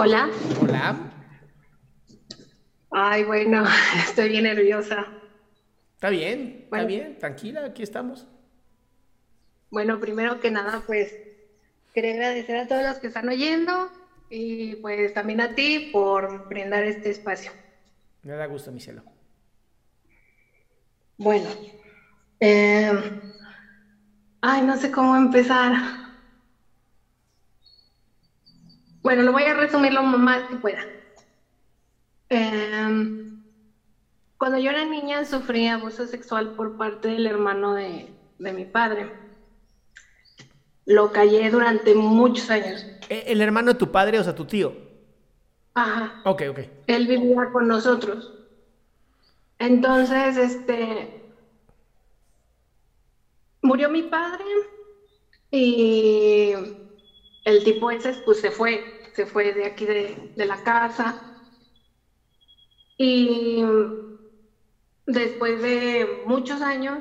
Hola. Hola. Ay, bueno, estoy bien nerviosa. Está bien, está bien, tranquila, aquí estamos. Bueno, primero que nada, pues quería agradecer a todos los que están oyendo y pues también a ti por brindar este espacio. Me da gusto, mi cielo. Bueno, eh, ay, no sé cómo empezar. Bueno, lo voy a resumir lo más que pueda. Eh, cuando yo era niña sufrí abuso sexual por parte del hermano de, de mi padre. Lo callé durante muchos años. Eh, ¿El hermano de tu padre, o sea, tu tío? Ajá. Ok, ok. Él vivía con nosotros. Entonces, este, murió mi padre y el tipo ese pues se fue, se fue de aquí de, de la casa. Y después de muchos años,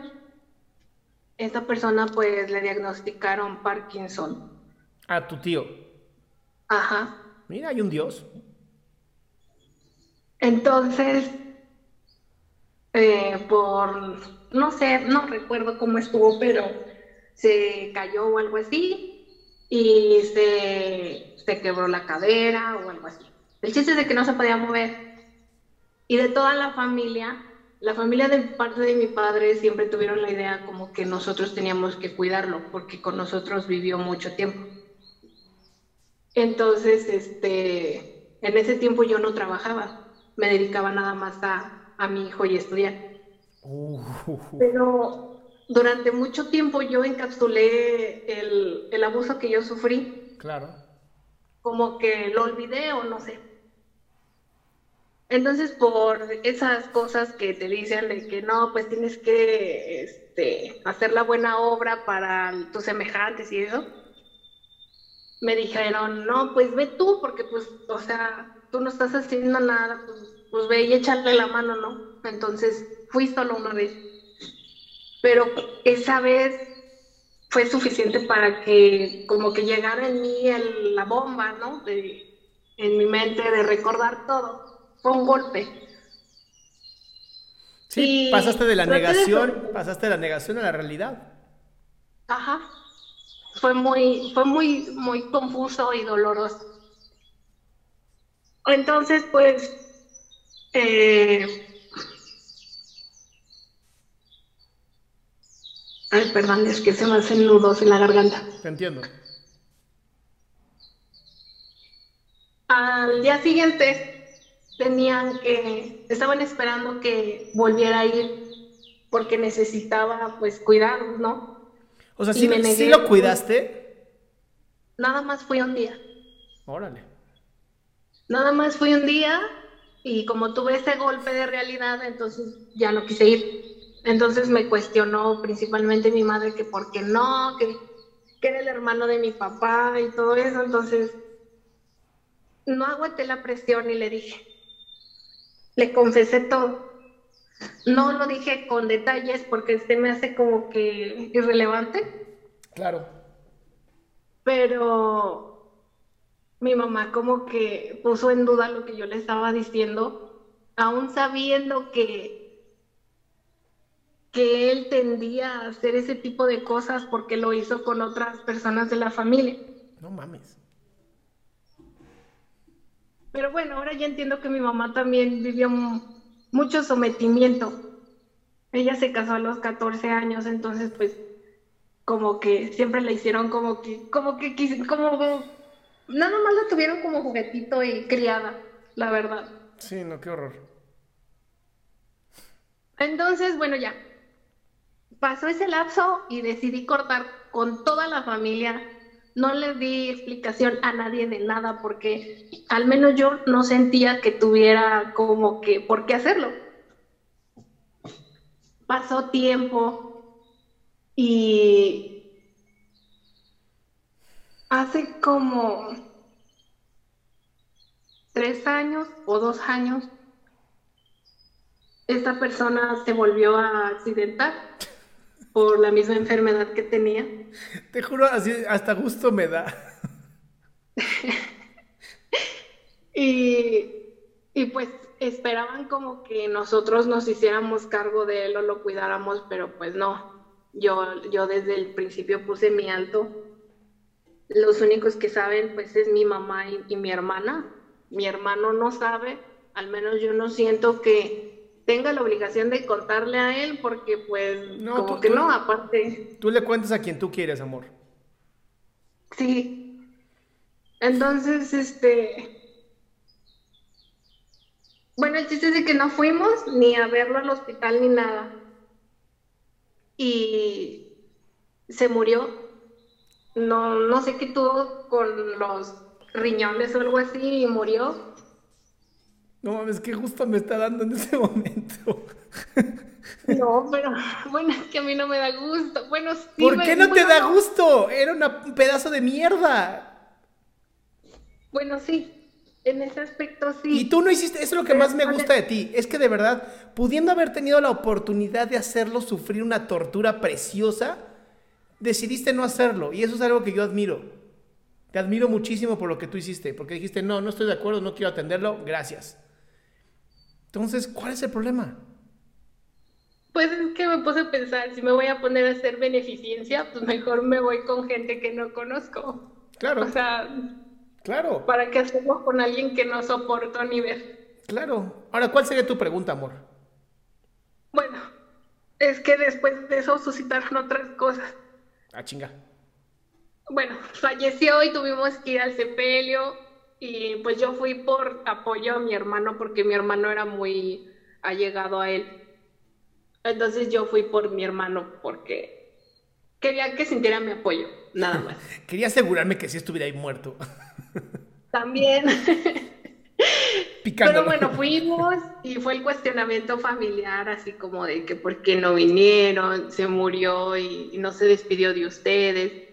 esta persona pues le diagnosticaron Parkinson. A tu tío. Ajá. Mira, hay un dios. Entonces, eh, por, no sé, no recuerdo cómo estuvo, pero se cayó o algo así y se, se quebró la cadera o algo así. El chiste es de que no se podía mover. Y de toda la familia, la familia de parte de mi padre siempre tuvieron la idea como que nosotros teníamos que cuidarlo, porque con nosotros vivió mucho tiempo. Entonces, este, en ese tiempo yo no trabajaba, me dedicaba nada más a, a mi hijo y estudiar. Pero durante mucho tiempo yo encapsulé el, el abuso que yo sufrí, claro. como que lo olvidé o no sé. Entonces, por esas cosas que te dicen de que no, pues tienes que este, hacer la buena obra para tus semejantes y eso, me dijeron, no, pues ve tú, porque pues, o sea, tú no estás haciendo nada, pues, pues ve y échale la mano, ¿no? Entonces, fui solo una vez. Pero esa vez fue suficiente para que como que llegara en mí el- la bomba, ¿no? De, en mi mente de recordar todo. Fue un golpe. Sí, Y pasaste de la de negación, pasaste de la negación a la realidad. Ajá. Fue muy, fue muy, muy confuso y doloroso. Entonces, pues, eh, ay, perdón, es que se me hacen nudos en la garganta. Te entiendo. Al día siguiente tenían que, estaban esperando que volviera a ir porque necesitaba, pues, cuidarlos, ¿no? O sea, ¿sí, sí lo cuidaste? Nada más fui un día. Órale. Nada más fui un día y como tuve ese golpe de realidad, entonces ya no quise ir. Entonces me cuestionó principalmente mi madre que por qué no, que, que era el hermano de mi papá y todo eso. Entonces no aguanté la presión y le dije, le confesé todo. No lo dije con detalles porque este me hace como que irrelevante, Claro. pero mi mamá como que puso en duda lo que yo le estaba diciendo, aún sabiendo que, que él tendía a hacer ese tipo de cosas porque lo hizo con otras personas de la familia. No mames. Pero bueno, ahora ya entiendo que mi mamá también vivió mu- mucho sometimiento. Ella se casó a los 14 años, entonces pues como que siempre la hicieron como que, como que, quis- como, nada más la tuvieron como juguetito y criada, la verdad. Sí, no, qué horror. Entonces, bueno, ya. Pasó ese lapso y decidí cortar con toda la familia. No le di explicación a nadie de nada porque al menos yo no sentía que tuviera como que por qué hacerlo. Pasó tiempo y hace como tres años o dos años esta persona se volvió a accidentar por la misma enfermedad que tenía. Te juro, así hasta gusto me da. Y, y pues esperaban como que nosotros nos hiciéramos cargo de él o lo cuidáramos, pero pues no. Yo, yo desde el principio puse mi alto. Los únicos que saben pues es mi mamá y, y mi hermana. Mi hermano no sabe, al menos yo no siento que tenga la obligación de contarle a él porque pues No, como tú- que tú- no, aparte. Tú le cuentas a quien tú quieres, amor. Sí. Entonces, este. Bueno, el chiste es de que no fuimos ni a verlo al hospital ni nada. Y se murió. No, no sé qué tuvo con los riñones o algo así y murió. No mames, qué gusto me está dando en ese momento. No, pero bueno, es que a mí no me da gusto. Bueno, sí. ¿Por me- qué no te da gusto? Era una- un pedazo de mierda. Bueno, sí. En ese aspecto sí. Y tú no hiciste, eso es lo que más me gusta de ti, es que de verdad, pudiendo haber tenido la oportunidad de hacerlo sufrir una tortura preciosa, decidiste no hacerlo. Y eso es algo que yo admiro. Te admiro muchísimo por lo que tú hiciste, porque dijiste, no, no estoy de acuerdo, no quiero atenderlo, gracias. Entonces, ¿cuál es el problema? Pues es que me puse a pensar, si me voy a poner a hacer beneficencia, pues mejor me voy con gente que no conozco. Claro, O sea, claro, ¿para qué hacerlo con alguien que no soporto ni ver? claro. Ahora, ¿cuál sería tu pregunta, amor? Bueno, es que después de eso suscitaron otras cosas. Ah, chinga. Bueno, falleció y tuvimos que ir al sepelio y pues yo fui por apoyo a mi hermano porque mi hermano era muy allegado a él. Entonces yo fui por mi hermano porque quería que sintiera mi apoyo, nada más. Quería asegurarme que sí estuviera ahí muerto. También. Picándolo. Pero bueno, fuimos y fue el cuestionamiento familiar, así como de que por qué no vinieron, se murió y, y no se despidió de ustedes.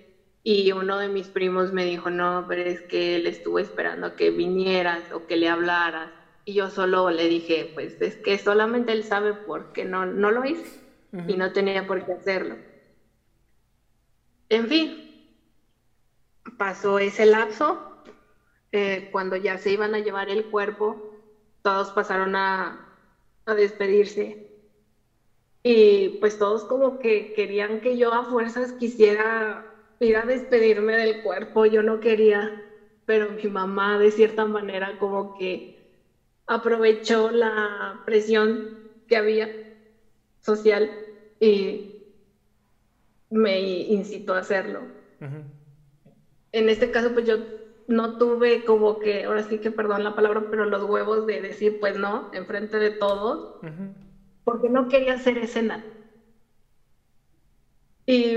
Y uno de mis primos me dijo, no, pero es que él estuvo esperando que vinieras o que le hablaras. Y yo solo le dije, pues es que solamente él sabe por qué no, no lo hice y no tenía por qué hacerlo. En fin, pasó ese lapso eh, cuando ya se iban a llevar el cuerpo, todos pasaron a, a despedirse. Y pues todos como que querían que yo a fuerzas quisiera ir a despedirme del cuerpo, yo no quería, pero mi mamá de cierta manera como que aprovechó la presión que había social y me incitó a hacerlo. En este caso, pues yo no tuve como que, ahora sí que perdón la palabra, pero los huevos de decir, pues no, enfrente de todos, porque no quería hacer escena. Y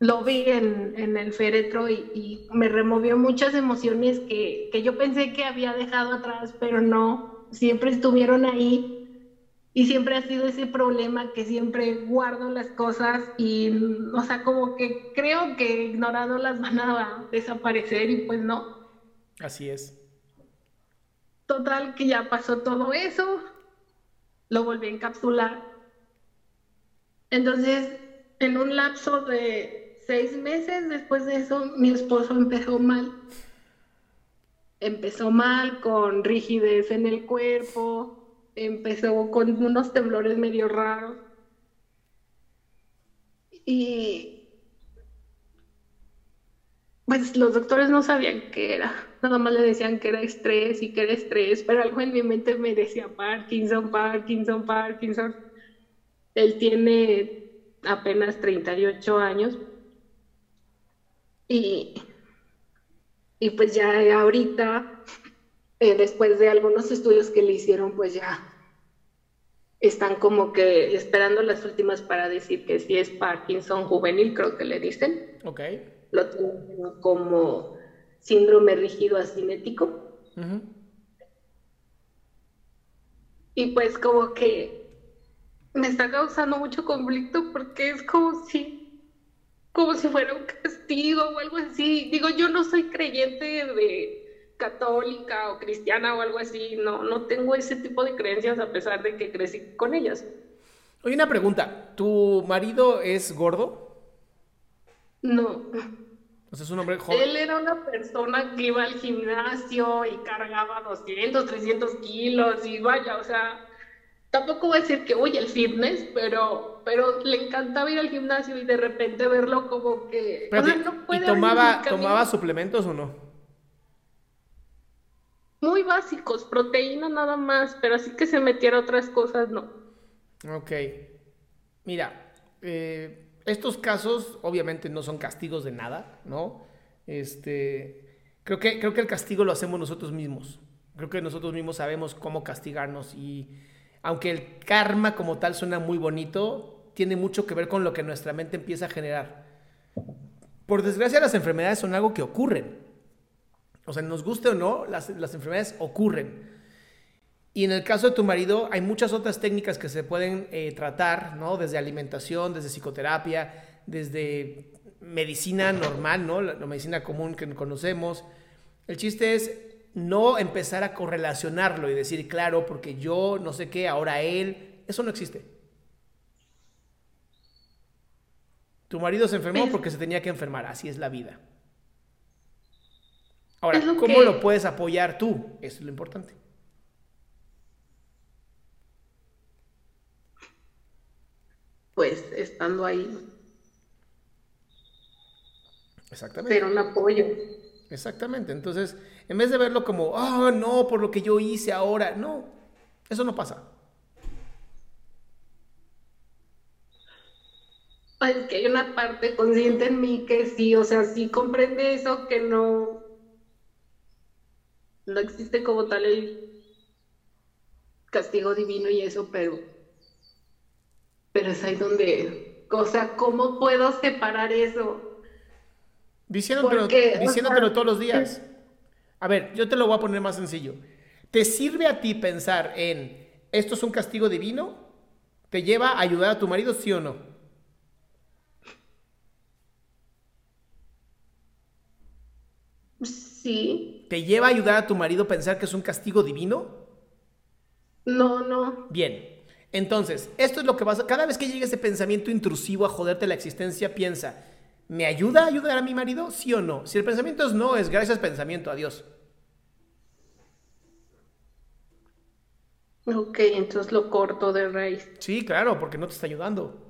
lo vi en, en el féretro y, y me removió muchas emociones que, que yo pensé que había dejado atrás, pero no, siempre estuvieron ahí. Y siempre ha sido ese problema que siempre guardo las cosas y, o sea, como que creo que ignorándolas van a desaparecer y pues no. Así es. Total, que ya pasó todo eso. lo volví a encapsular. Entonces, en un lapso de seis meses después de eso, mi esposo empezó mal. Empezó mal con rigidez en el cuerpo, empezó con unos temblores medio raros. Y pues los doctores no sabían qué era, nada más le decían que era estrés y que era estrés, pero algo en mi mente me decía Parkinson, Parkinson, Parkinson. Él tiene apenas 38 años y, y pues ya ahorita, eh, después de algunos estudios que le hicieron, pues ya están como que esperando las últimas para decir que si es Parkinson juvenil, creo que le dicen. Ok. Lo tienen como síndrome rígido asinético. Y pues como que me está causando mucho conflicto porque es como si, como si fuera un castigo o algo así. Digo, yo no soy creyente de católica o cristiana o algo así, no, no tengo ese tipo de creencias a pesar de que crecí con ellas. Oye, una pregunta, ¿tu marido es gordo? No. Sea, es un hombre joven. Él era una persona que iba al gimnasio y cargaba 200, 300 kilos y vaya, o sea, tampoco voy a decir que oye el fitness, pero, pero le encantaba ir al gimnasio y de repente verlo como que... o sea, no puede ¿Y tomaba, tomaba suplementos o no? Muy básicos, proteína nada más, pero así que se metiera otras cosas, no. Ok. Mira, eh, estos casos obviamente no son castigos de nada, ¿no? Este, creo que, creo que el castigo lo hacemos nosotros mismos. Creo que nosotros mismos sabemos cómo castigarnos y aunque el karma como tal suena muy bonito, tiene mucho que ver con lo que nuestra mente empieza a generar. Por desgracia las enfermedades son algo que ocurren. O sea, nos guste o no, las, las enfermedades ocurren. Y en el caso de tu marido, hay muchas otras técnicas que se pueden eh, tratar, ¿no? Desde alimentación, desde psicoterapia, desde medicina normal, ¿no? La, la medicina común que conocemos. El chiste es no empezar a correlacionarlo y decir, claro, porque yo no sé qué, ahora él. Eso no existe. Tu marido se enfermó porque se tenía que enfermar, así es la vida. Ahora, lo ¿cómo que- lo puedes apoyar tú? Eso es lo importante. Pues estando ahí, Exactamente. ser un apoyo. Exactamente. Entonces, en vez de verlo como, oh, no, por lo que yo hice ahora, no, eso no pasa. Es que hay una parte consciente en mí que sí, o sea, sí comprende eso, que no, no existe como tal el castigo divino y eso, pero, pero es ahí donde, o sea, ¿cómo puedo separar eso? Diciéndotelo, Porque, o diciéndotelo sea, todos los días. A ver, yo te lo voy a poner más sencillo. ¿Te sirve a ti pensar en esto es un castigo divino? ¿Te lleva a ayudar a tu marido, sí o no? Sí, ¿Te lleva a ayudar a tu marido pensar que es un castigo divino? no, no, Bien. Entonces, esto es lo que vas a... Cada vez que llegue ese pensamiento intrusivo a joderte la existencia, piensa, ¿me ayuda a ayudar a mi marido? ¿Sí o no? Si el pensamiento es no, es gracias pensamiento, adiós. ok, entonces lo corto de raíz. Sí, claro, porque no te está ayudando.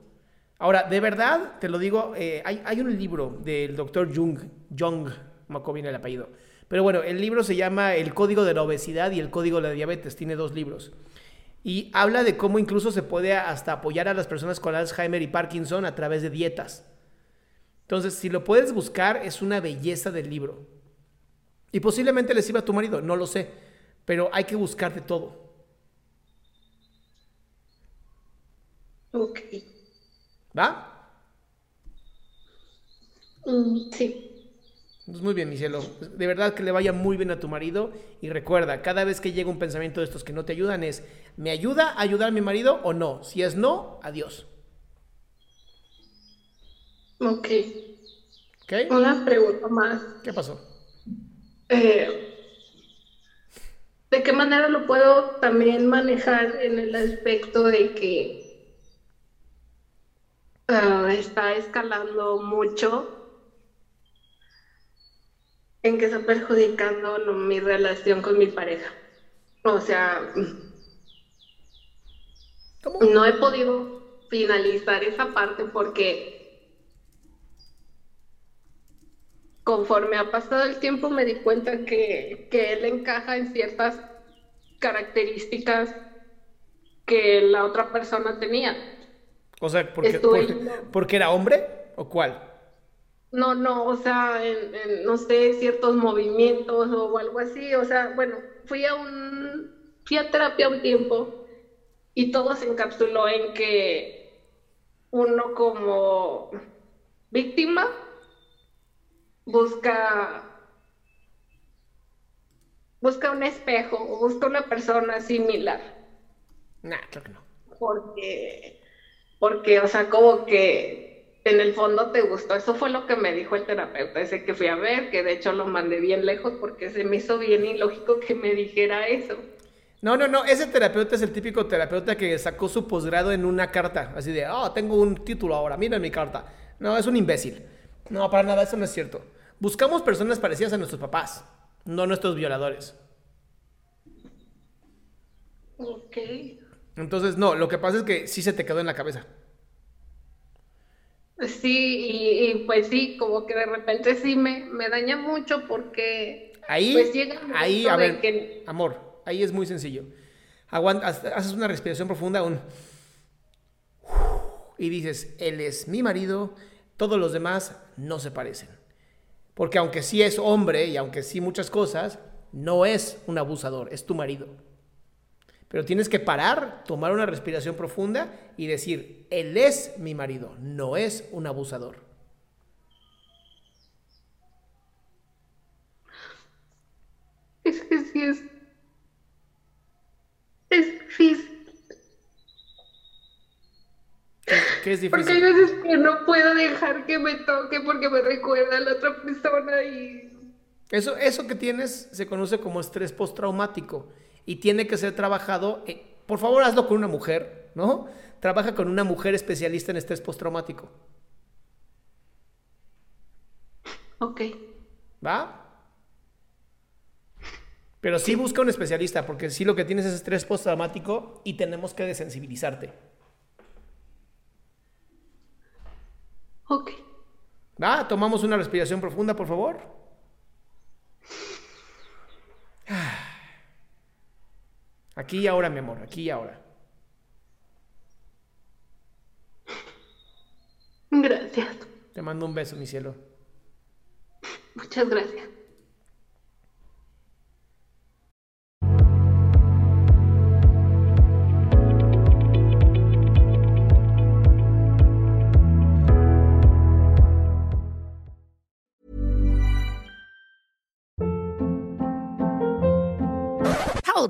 Ahora, de verdad, te lo digo, eh, hay, hay un libro del doctor Jung, Jung, no bien el apellido. Pero bueno, el libro se llama El Código de la Obesidad y el Código de la Diabetes, tiene dos libros. Y habla de cómo incluso se puede hasta apoyar a las personas con Alzheimer y Parkinson a través de dietas. Entonces, si lo puedes buscar, es una belleza del libro. Y posiblemente le sirva a tu marido, no lo sé, pero hay que buscar de todo. Ok, ¿Va? Mm, sí, Pues muy bien, mi cielo. De verdad que le vaya muy bien a tu marido. Y recuerda, cada vez que llega un pensamiento de estos que no te ayudan es, ¿me ayuda a ayudar a mi marido o no? Si es no, adiós. Ok. ¿Ok? Una pregunta más. ¿Qué pasó? Eh, ¿De qué manera lo puedo también manejar en el aspecto de que ah, está escalando mucho en que está perjudicando mi relación con mi pareja? O sea, no he podido finalizar esa parte porque conforme ha pasado el tiempo me di cuenta que, él encaja en ciertas características que la otra persona tenía. O sea, porque, porque, era hombre o cuál? No, no, o sea, en, no sé, ciertos movimientos o algo así. O sea, bueno, fui a un, fui a terapia un tiempo y todo se encapsuló en que uno como víctima busca busca un espejo o busca una persona similar. Nah, creo que no. Porque, porque, o sea, como que en el fondo te gustó. Eso fue lo que me dijo el terapeuta ese que fui a ver, que de hecho lo mandé bien lejos porque se me hizo bien ilógico que me dijera eso. No, no, no, ese terapeuta es el típico terapeuta que sacó su posgrado en una carta, así de, oh, tengo un título ahora, mira mi carta. No, es un imbécil. No, para nada, eso no es cierto. Buscamos personas parecidas a nuestros papás, no nuestros violadores. Ok. Entonces, no, lo que pasa es que sí se te quedó en la cabeza. Sí, y, pues sí, como que de repente sí me, me daña mucho porque... Ahí, pues llega ahí, a ver, amor, Ahí es muy sencillo. haces una respiración profunda, un... Y dices, él es mi marido, todos los demás no se parecen. Porque aunque sí es hombre y aunque sí muchas cosas, no es un abusador, es tu marido. Pero tienes que parar, tomar una respiración profunda y decir, él es mi marido, no es un abusador. Es que sí es es difícil. ¿Qué, es difícil? Porque hay veces que no puedo dejar que me toque porque me recuerda a la otra persona y... Eso, eso que tienes se conoce como estrés postraumático y tiene que ser trabajado. Eh, por favor, hazlo con una mujer, ¿no? Trabaja con una mujer especialista en estrés postraumático. Ok. ¿Va? Pero sí busca un especialista, porque sí lo que tienes es estrés postraumático y tenemos que desensibilizarte. Ok. ¿Va? Tomamos una respiración profunda, por favor. Aquí y ahora, mi amor, aquí y ahora. Gracias. Te mando un beso, mi cielo. Muchas gracias.